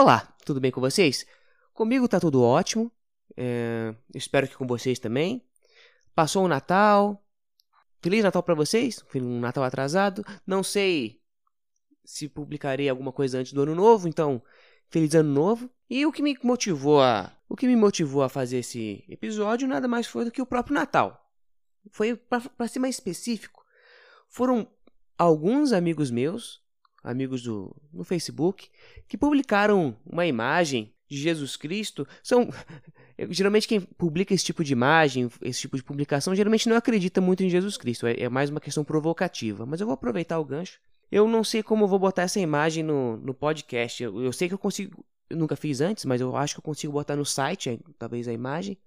Olá, tudo bem com vocês? Comigo tá tudo ótimo. É, espero que com vocês também. Passou o Natal. Feliz Natal para vocês. Um Natal atrasado. Não sei se publicarei alguma coisa antes do Ano Novo, então feliz Ano Novo. E o que me motivou a, o que me motivou a fazer esse episódio nada mais foi do que o próprio Natal. Foi para ser mais específico. Foram alguns amigos meus amigos do, no Facebook, que publicaram uma imagem de Jesus Cristo. São geralmente quem publica esse tipo de imagem, esse tipo de publicação, geralmente não acredita muito em Jesus Cristo. É, é mais uma questão provocativa. Mas eu vou aproveitar o gancho. Eu não sei como eu vou botar essa imagem no, no podcast. Eu, eu sei que eu consigo. Eu nunca fiz antes, mas eu acho que eu consigo botar no site, talvez a imagem.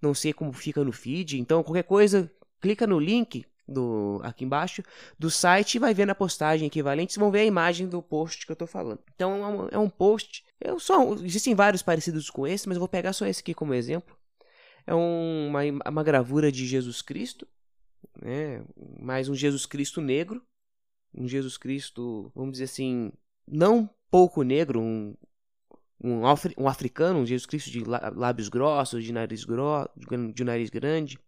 Não sei como fica no feed. Então, qualquer coisa, clica no link do aqui embaixo do site e vai ver na postagem equivalente, vocês vão ver a imagem do post que eu estou falando. Então é um, é um post, eu só existem vários parecidos com esse, mas eu vou pegar só esse aqui como exemplo. É um, uma, uma gravura de Jesus Cristo, né? mais um Jesus Cristo negro, um Jesus Cristo, vamos dizer assim, não pouco negro, um, um, africano, um Jesus Cristo de lábios grossos, de nariz, grosso, de nariz grande,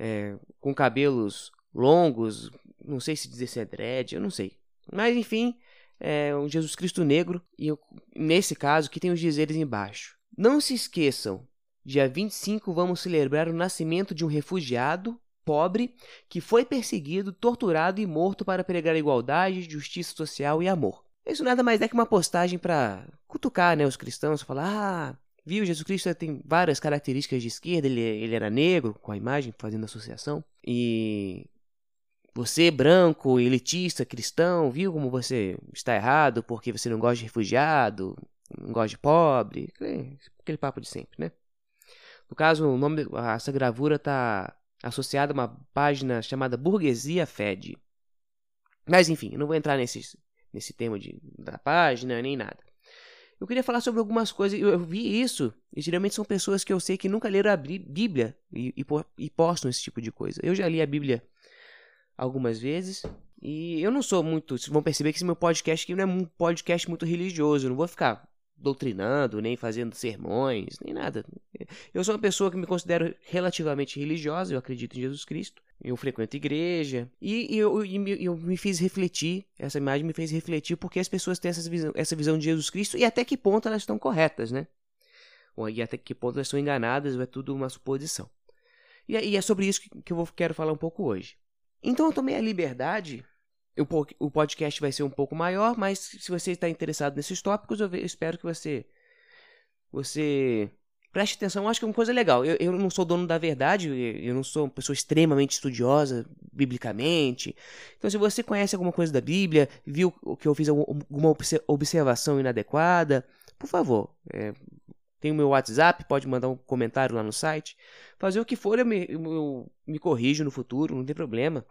é, com cabelos longos, não sei se dizer se é dread, eu não sei. Mas enfim, é um Jesus Cristo negro, e eu, nesse caso que tem os dizeres embaixo. Não se esqueçam, dia 25 vamos celebrar o nascimento de um refugiado pobre que foi perseguido, torturado e morto para pregar igualdade, justiça social e amor. Isso nada mais é que uma postagem para cutucar né, os cristãos, falar: ah, Viu? Jesus Cristo tem várias características de esquerda, ele, ele era negro, com a imagem, fazendo associação. E você, branco, elitista, cristão, viu como você está errado porque você não gosta de refugiado, não gosta de pobre, aquele papo de sempre, né? No caso, o nome essa gravura está associada a uma página chamada Burguesia Fed. Mas enfim, não vou entrar nesse, nesse tema de, da página nem nada. Eu queria falar sobre algumas coisas. Eu, vi isso, e geralmente são pessoas que eu sei que nunca leram a Bíblia e, e, e postam esse tipo de coisa. Eu já li a Bíblia algumas vezes. E eu não sou muito. Vocês vão perceber que esse meu podcast aqui não é um podcast muito religioso. Eu não vou ficar doutrinando, nem fazendo sermões, nem nada. Eu sou uma pessoa que me considero relativamente religiosa, eu acredito em Jesus Cristo, eu frequento igreja, e, eu, e eu, me fiz refletir, essa imagem me fez refletir porque as pessoas têm essa visão, essa visão de Jesus Cristo e até que ponto elas estão corretas, né? E até que ponto elas estão enganadas, ou é tudo uma suposição. E, e é sobre isso que, eu quero falar um pouco hoje. Então eu tomei a liberdade o podcast vai ser um pouco maior, mas se você está interessado nesses tópicos, eu espero que você você preste atenção. Eu acho que é uma coisa legal. Eu, eu não sou dono da verdade, eu não sou uma pessoa extremamente estudiosa biblicamente. Então, se você conhece alguma coisa da Bíblia, viu que eu fiz alguma observação inadequada, por favor, é, tem o meu WhatsApp, pode mandar um comentário lá no site. Fazer o que for, eu me, eu me corrijo no futuro, não tem problema.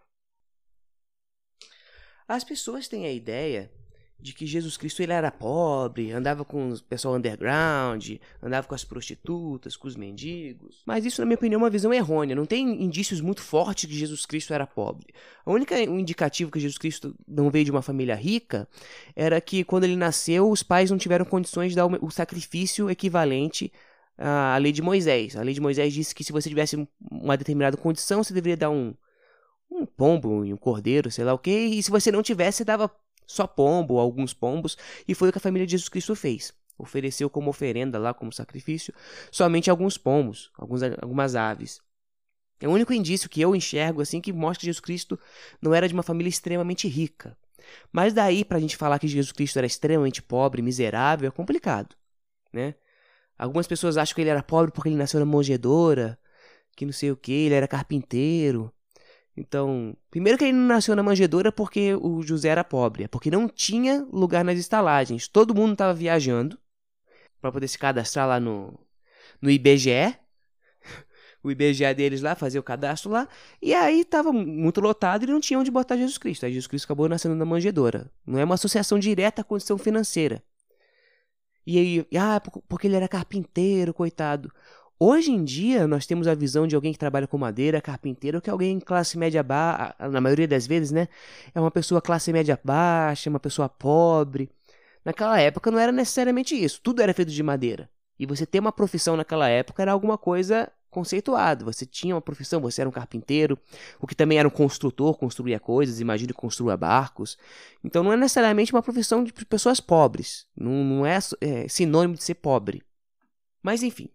As pessoas têm a ideia de que Jesus Cristo ele era pobre, andava com o pessoal underground, andava com as prostitutas, com os mendigos. Mas isso, na minha opinião, é uma visão errônea. Não tem indícios muito fortes que Jesus Cristo era pobre. A única indicativo que Jesus Cristo não veio de uma família rica era que quando ele nasceu, os pais não tiveram condições de dar o sacrifício equivalente à lei de Moisés. A lei de Moisés disse que se você tivesse uma determinada condição, você deveria dar um um pombo e um cordeiro, sei lá o que, e se você não tivesse, dava só pombo, alguns pombos, e foi o que a família de Jesus Cristo fez. Ofereceu como oferenda lá, como sacrifício, somente alguns pombos, alguns, algumas aves. É o único indício que eu enxergo assim que mostra que Jesus Cristo não era de uma família extremamente rica. Mas daí para a gente falar que Jesus Cristo era extremamente pobre, miserável, é complicado, né? Algumas pessoas acham que ele era pobre porque ele nasceu na manjedoura, que não sei o que, ele era carpinteiro. Então, primeiro que ele não nasceu na manjedoura porque o José era pobre, é porque não tinha lugar nas estalagens. Todo mundo estava viajando para poder se cadastrar lá no, no IBGE. O IBGE deles lá, fazer o cadastro lá. E aí estava muito lotado e não tinha onde botar Jesus Cristo. Aí Jesus Cristo acabou nascendo na manjedoura. Não é uma associação direta à condição financeira. E aí, ah, porque ele era carpinteiro, coitado. Hoje em dia, nós temos a visão de alguém que trabalha com madeira, carpinteiro, que é alguém classe média baixa, na maioria das vezes, né? É uma pessoa classe média baixa, uma pessoa pobre. naquela época não era necessariamente isso. Tudo era feito de madeira. E você ter uma profissão naquela época era alguma coisa conceituado. Você tinha uma profissão, você era um carpinteiro, o que também era um construtor, construía coisas, imagine construa barcos. Então não é necessariamente uma profissão de pessoas pobres. Não, não é, é sinônimo de ser pobre. Mas enfim,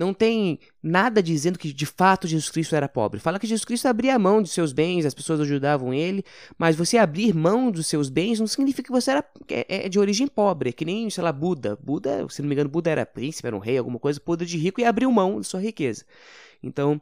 não tem nada dizendo que de fato Jesus Cristo era pobre. Fala que Jesus Cristo abria mão de seus bens, as pessoas ajudavam ele, mas você abrir mão dos seus bens não significa que você era é, é de origem pobre, é que nem, sei lá, Buda. Buda, se não me engano, Buda era príncipe, era um rei, alguma coisa, podre de rico e abriu mão de sua riqueza. Então,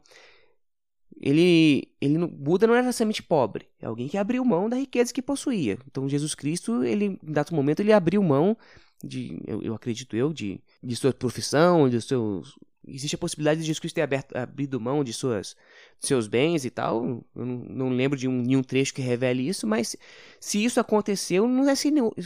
ele, ele Buda não era necessariamente pobre, é alguém que abriu mão da riqueza que possuía. Então, Jesus Cristo, ele, em dado momento, ele abriu mão de, eu, eu acredito eu, de, de sua profissão, de seus existe a possibilidade de Jesus ter aberto, abrido mão de suas, seus bens e tal. Eu não, não lembro de um, nenhum trecho que revele isso, mas se isso aconteceu, não, é,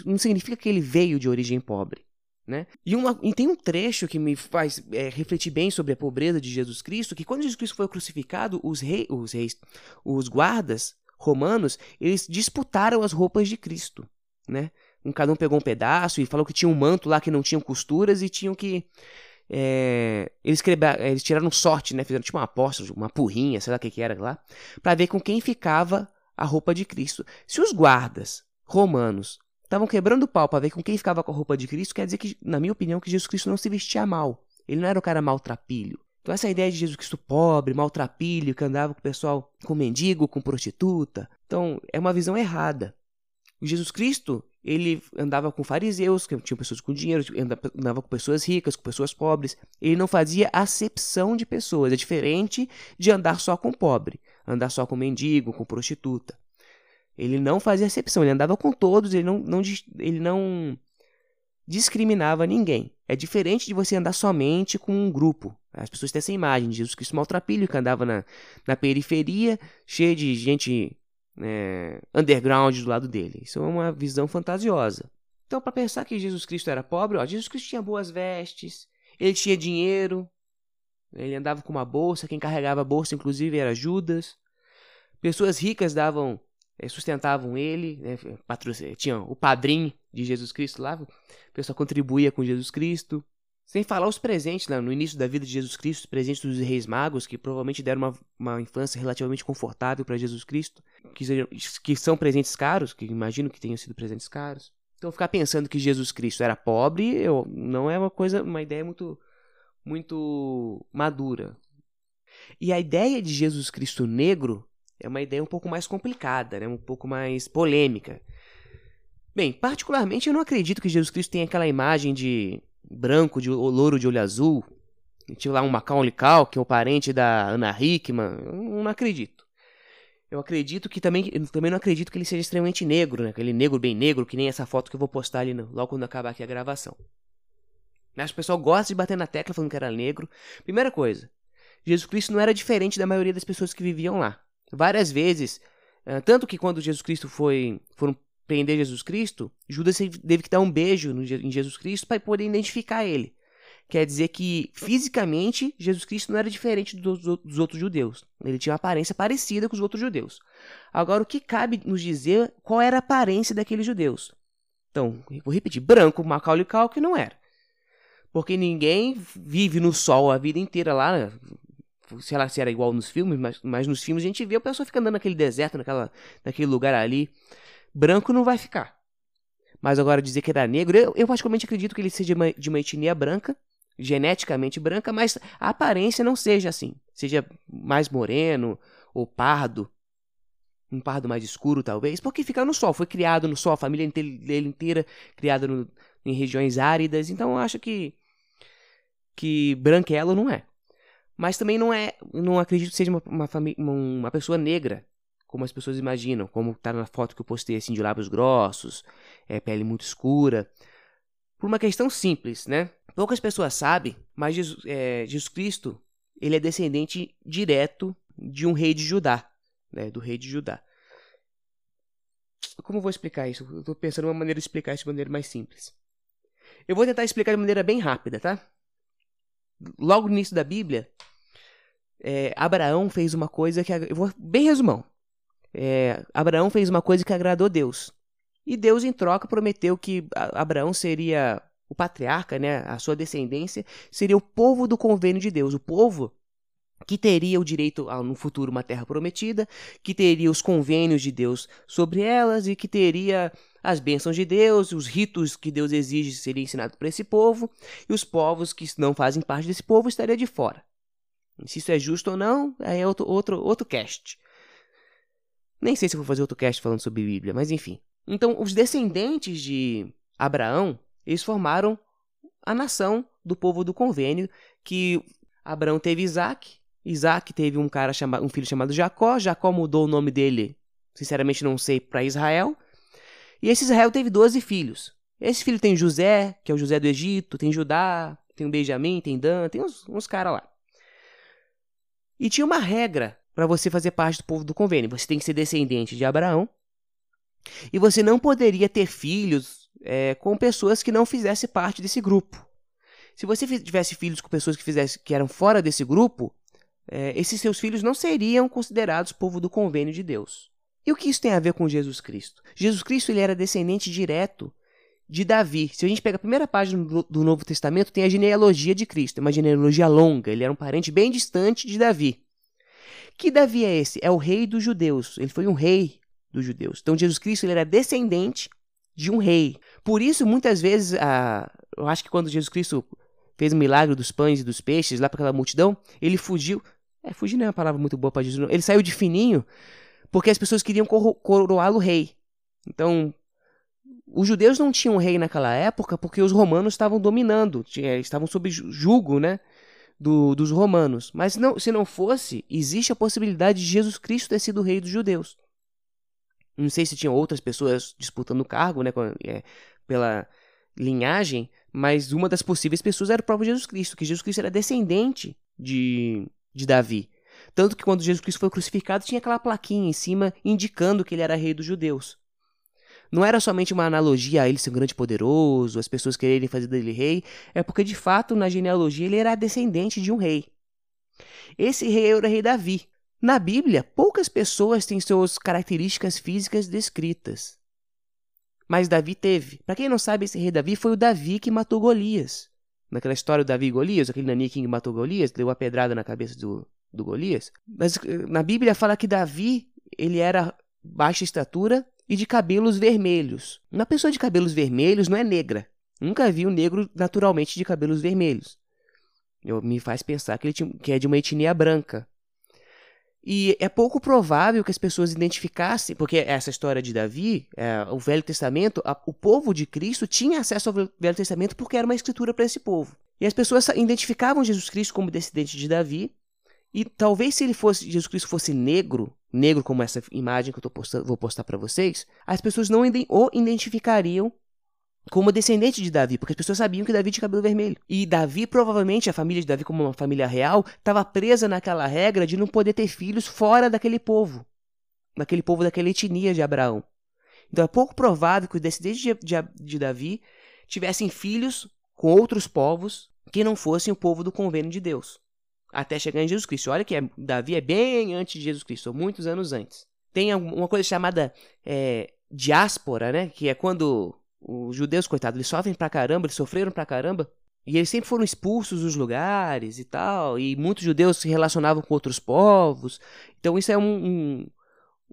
não significa que ele veio de origem pobre. Né? E, uma, e tem um trecho que me faz é, refletir bem sobre a pobreza de Jesus Cristo, que quando Jesus Cristo foi crucificado, os, rei, os reis, os guardas romanos, eles disputaram as roupas de Cristo, né? Um, cada um pegou um pedaço e falou que tinha um manto lá que não tinha costuras e tinham que é, eles, eles tiraram sorte, né? Fizeram tipo uma aposta, uma porrinha, sei lá o que, que era lá, para ver com quem ficava a roupa de Cristo. Se os guardas romanos estavam quebrando o pau para ver com quem ficava com a roupa de Cristo, quer dizer que, na minha opinião, que Jesus Cristo não se vestia mal. Ele não era o cara maltrapilho. Então essa ideia de Jesus Cristo pobre, maltrapilho, que andava com o pessoal com mendigo, com prostituta, então é uma visão errada. Jesus Cristo, ele andava com fariseus, que tinham pessoas com dinheiro, andava com pessoas ricas, com pessoas pobres. Ele não fazia acepção de pessoas. É diferente de andar só com pobre, andar só com mendigo, com prostituta. Ele não fazia acepção, ele andava com todos, ele não, não, ele não discriminava ninguém. É diferente de você andar somente com um grupo. As pessoas têm essa imagem de Jesus Cristo maltrapilho, que andava na, na periferia, cheio de gente é, underground do lado dele. Isso é uma visão fantasiosa. Então, para pensar que Jesus Cristo era pobre, ó, Jesus Cristo tinha boas vestes, ele tinha dinheiro, ele andava com uma bolsa, quem carregava a bolsa, inclusive, era Judas. Pessoas ricas davam, é, sustentavam ele, né, tinha o padrinho de Jesus Cristo lá, o pessoal contribuía com Jesus Cristo. Sem falar os presentes né, no início da vida de Jesus Cristo, os presentes dos reis magos, que provavelmente deram uma, uma infância relativamente confortável para Jesus Cristo, que, que são presentes caros, que imagino que tenham sido presentes caros. Então ficar pensando que Jesus Cristo era pobre eu, não é uma coisa, uma ideia muito, muito madura. E a ideia de Jesus Cristo negro é uma ideia um pouco mais complicada, né? um pouco mais polêmica. Bem, particularmente eu não acredito que Jesus Cristo tenha aquela imagem de branco, de louro de olho azul. Tinha lá um Macaulay Culkin, o parente da Ana Hickman. Eu não acredito. Eu acredito que também, também não acredito que ele seja extremamente negro, né? Aquele negro bem negro, que nem essa foto que eu vou postar ali no, logo quando acabar aqui a gravação. Mas o pessoal gosta de bater na tecla falando que era negro. Primeira coisa, Jesus Cristo não era diferente da maioria das pessoas que viviam lá. Várias vezes, eh, tanto que quando Jesus Cristo foi foram prender Jesus Cristo, Judas teve que dar um beijo em Jesus Cristo para poder identificar ele. Quer dizer que fisicamente Jesus Cristo não era diferente dos, outros judeus. Ele tinha uma aparência parecida com os outros judeus. Agora, o que cabe nos dizer qual era a aparência daqueles judeus? Então, vou repetir: branco, Macaulay Culkin não era. Porque ninguém vive no sol a vida inteira lá. Sei lá se era igual nos filmes, mas, mas nos filmes a gente vê o pessoal fica andando naquele deserto, naquela, naquele lugar ali branco não vai ficar. Mas agora dizer que era negro, eu, eu acredito que ele seja de uma, de uma etnia branca, geneticamente branca, mas a aparência não seja assim. Seja mais moreno ou pardo. Um pardo mais escuro, talvez, porque fica no sol, foi criado no sol, a família dele inteira criada no, em regiões áridas, então eu acho que que branquelo não é. Mas também não é, não acredito que seja uma, uma, uma pessoa negra como as pessoas imaginam, como está na foto que eu postei assim de lábios grossos, é, pele muito escura. Por uma questão simples, né? Poucas pessoas sabem, mas Jesus, é, Jesus Cristo ele é descendente direto de um rei de Judá, né? Do rei de Judá. Como vou explicar isso? Eu estou pensando uma maneira de explicar isso de maneira mais simples. Eu vou tentar explicar de maneira bem rápida, tá? Logo no início da Bíblia, é, Abraão fez uma coisa que. Eu vou bem resumão é, Abraão fez uma coisa que agradou Deus. E Deus, em troca, prometeu que Abraão seria o patriarca, né, a sua descendência, seria o povo do convênio de Deus, o povo que teria o direito a, no futuro, uma terra prometida, que teria os convênios de Deus sobre elas e que teria as bênçãos de Deus, os ritos que Deus exige seriam ensinados para esse povo, e os povos que não fazem parte desse povo estariam de fora. Se isso é justo ou não, é outro, outro, outro cast. Nem sei se vou fazer outro cast falando sobre Bíblia, mas enfim. Então, os descendentes de Abraão, eles formaram a nação do povo do convênio, que Abraão teve Isaac, Isaac teve um cara chamado, um filho chamado Jacó, Jacó mudou o nome dele, sinceramente não sei, para Israel. E esse Israel teve 12 filhos. Esse filho tem José, que é o José do Egito, tem Judá, tem o Benjamim, tem Dan, tem uns, uns caras lá. E tinha uma regra para você fazer parte do povo do convênio. Você tem que ser descendente de Abraão. E você não poderia ter filhos é, com pessoas que não fizessem parte desse grupo. Se você tivesse filhos com pessoas que, fizesse, que eram fora desse grupo, é, esses seus filhos não seriam considerados povo do convênio de Deus. E o que isso tem a ver com Jesus Cristo? Jesus Cristo ele era descendente direto de Davi. Se a gente pega a primeira página do, do Novo Testamento, tem a genealogia de Cristo, é uma genealogia longa. Ele era um parente bem distante de Davi. Que Davi é esse? É o rei dos judeus. Ele foi um rei dos judeus. Então Jesus Cristo ele era descendente de um rei. Por isso, muitas vezes, a... eu acho que quando Jesus Cristo fez o milagre dos pães e dos peixes lá para aquela multidão, ele fugiu. É, fugir não é uma palavra muito boa para Jesus. Não. Ele saiu de fininho porque as pessoas queriam coroá-lo rei. Então, os judeus não tinham rei naquela época porque os romanos estavam dominando, estavam sob julgo, né? Do, dos romanos. Mas não, se não fosse, existe a possibilidade de Jesus Cristo ter sido rei dos judeus. Não sei se tinham outras pessoas disputando o cargo, né? É, pela linhagem, mas uma das possíveis pessoas era o próprio Jesus Cristo, que Jesus Cristo era descendente de, de Davi. Tanto que quando Jesus Cristo foi crucificado, tinha aquela plaquinha em cima indicando que ele era rei dos judeus. Não era somente uma analogia a ele ser um grande poderoso, as pessoas quererem fazer dele rei, é porque de fato na genealogia ele era descendente de um rei. Esse rei era o rei Davi. Na Bíblia, poucas pessoas têm suas características físicas descritas. Mas Davi teve. Para quem não sabe, esse rei Davi foi o Davi que matou Golias. Naquela história do Davi e Golias, aquele naniquinho que matou Golias, deu uma pedrada na cabeça do, do Golias. Mas eh, na Bíblia fala que Davi, ele era baixa estatura e de cabelos vermelhos. Uma pessoa de cabelos vermelhos não é negra. Nunca vi um negro naturalmente de cabelos vermelhos. Eu, me faz pensar que ele tinha, que é de uma etnia branca. E é pouco provável que as pessoas identificassem, porque essa história de Davi, é, o Velho Testamento, a, o povo de Cristo tinha acesso ao Velho Testamento porque era uma escritura para esse povo. E as pessoas identificavam Jesus Cristo como descendente de Davi, e talvez se ele fosse Jesus Cristo fosse negro, negro como essa imagem que eu postando, vou postar para vocês, as pessoas não o identificariam como descendente de Davi, porque as pessoas sabiam que Davi tinha cabelo vermelho. E Davi, provavelmente, a família de Davi, como uma família real, estava presa naquela regra de não poder ter filhos fora daquele povo, daquele povo daquela etnia de Abraão. Então é pouco provável que os descendentes de, de, de Davi tivessem filhos com outros povos que não fossem o povo do convênio de Deus até chegar em Jesus Cristo. Olha que é, Davi é bem antes de Jesus Cristo, muitos anos antes. Tem uma coisa chamada é, diáspora, né? Que é quando os judeus, coitados, eles sofrem pra caramba, eles sofreram pra caramba. E eles sempre foram expulsos dos lugares e tal. E muitos judeus se relacionavam com outros povos. Então isso é um, um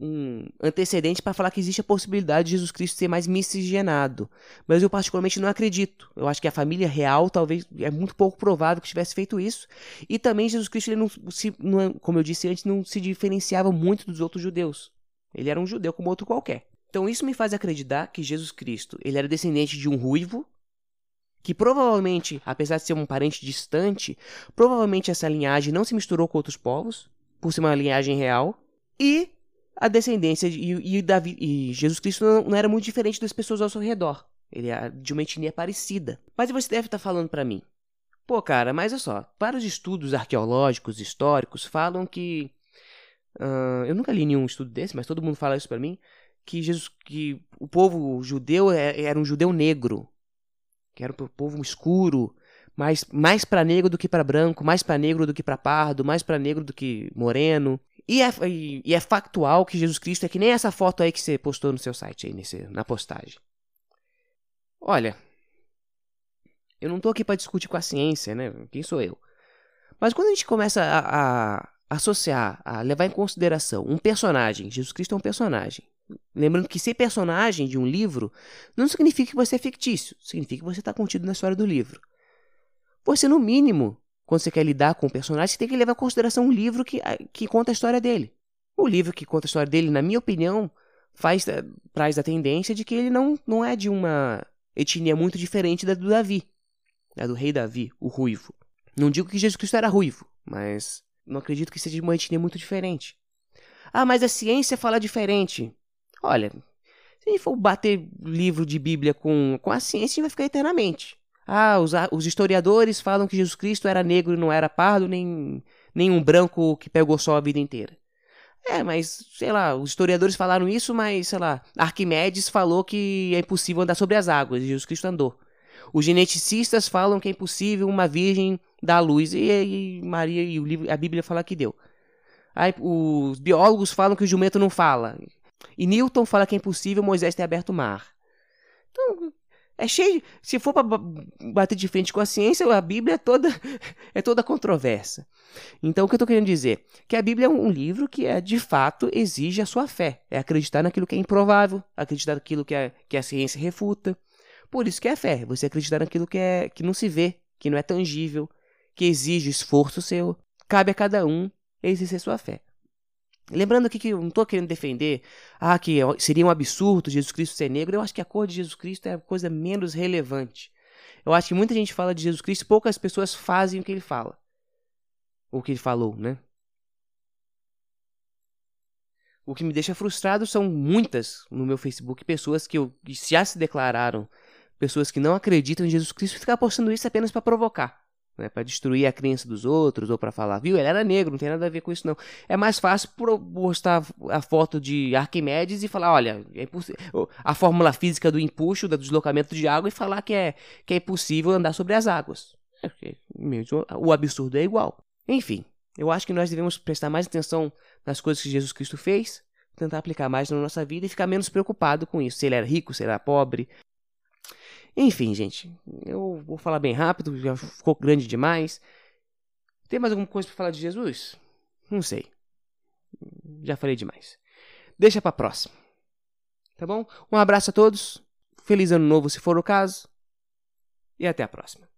um antecedente para falar que existe a possibilidade de Jesus Cristo ser mais miscigenado. Mas eu particularmente não acredito. Eu acho que a família real talvez é muito pouco provável que tivesse feito isso. E também Jesus Cristo, ele não se, não, como eu disse antes, não se diferenciava muito dos outros judeus. Ele era um judeu como outro qualquer. Então isso me faz acreditar que Jesus Cristo, ele era descendente de um ruivo, que provavelmente, apesar de ser um parente distante, provavelmente essa linhagem não se misturou com outros povos, por ser uma linhagem real, e a descendência de, e, e, Davi, e Jesus Cristo não, não, era muito diferente das pessoas ao seu redor. Ele é de uma etnia parecida. Mas você deve estar falando para mim. Pô, cara, mas olha só. Vários estudos arqueológicos, históricos, falam que. Uh, eu nunca li nenhum estudo desse, mas todo mundo fala isso para mim. Que, Jesus, que o povo judeu é, era um judeu negro. Que era um povo escuro, mais, mais para negro do que para branco, mais para negro do que para pardo, mais para negro do que moreno. E é, e, e é factual que Jesus Cristo é que nem essa foto aí que você postou no seu site aí, nesse, na postagem. Olha, eu não tô aqui para discutir com a ciência, né? Quem sou eu? Mas quando a gente começa a, a associar, a levar em consideração um personagem, Jesus Cristo é um personagem. Lembrando que ser personagem de um livro não significa que você é fictício, significa que você está contido na história do livro. Você, no mínimo, quando você quer lidar com o personagem, você tem que levar em consideração um livro que, que conta a história dele. O livro que conta a história dele, na minha opinião, faz traz a tendência de que ele não, não é de uma etnia muito diferente da do Davi, da do rei Davi, o ruivo. Não digo que Jesus Cristo era ruivo, mas não acredito que seja de uma etnia muito diferente. Ah, mas a ciência fala diferente. Olha, se a gente for bater livro de Bíblia com, com a ciência, a gente vai ficar eternamente. Ah, os, os historiadores falam que Jesus Cristo era negro e não era pardo, nem, nem um branco que pegou só a vida inteira. É, mas, sei lá, os historiadores falaram isso, mas, sei lá, Arquimedes falou que é impossível andar sobre as águas, e Jesus Cristo andou. Os geneticistas falam que é impossível uma virgem dar luz, e, e Maria e o livro, a Bíblia fala que deu. Aí, os biólogos falam que o jumento não fala. E Newton fala que é impossível Moisés ter aberto o mar. Então, é cheio. Se for para bater de frente com a ciência, a Bíblia é toda, é toda controversa. Então, o que eu estou querendo dizer? Que a Bíblia é um livro que, é, de fato, exige a sua fé. É acreditar naquilo que é improvável, acreditar naquilo que, é, que a ciência refuta. Por isso que é fé. Você acreditar naquilo que, é, que não se vê, que não é tangível, que exige esforço seu. Cabe a cada um exercer sua fé. Lembrando aqui que eu não estou querendo defender ah, que seria um absurdo Jesus Cristo ser negro. Eu acho que a cor de Jesus Cristo é a coisa menos relevante. Eu acho que muita gente fala de Jesus Cristo, poucas pessoas fazem o que ele fala. O que ele falou, né? O que me deixa frustrado são muitas no meu Facebook pessoas que, eu, que já se declararam pessoas que não acreditam em Jesus Cristo e ficar postando isso apenas para provocar né, para destruir a crença dos outros ou para falar, viu, ele era negro, não tem nada a ver com isso não. É mais fácil postar a foto de Arquimedes e falar, olha, é a fórmula física do empuxo, do deslocamento de água e falar que é, que é impossível andar sobre as águas. É, o absurdo é igual. Enfim, eu acho que nós devemos prestar mais atenção nas coisas que Jesus Cristo fez, tentar aplicar mais na nossa vida e ficar menos preocupado com isso. Se ele era rico, se ele era pobre, enfim, gente, eu vou falar bem rápido, já ficou grande demais. Tem mais alguma coisa para falar de Jesus? Não sei. Já falei demais. Deixa para próxima. Tá bom? Um abraço a todos. Feliz ano novo se for o caso. E até a próxima.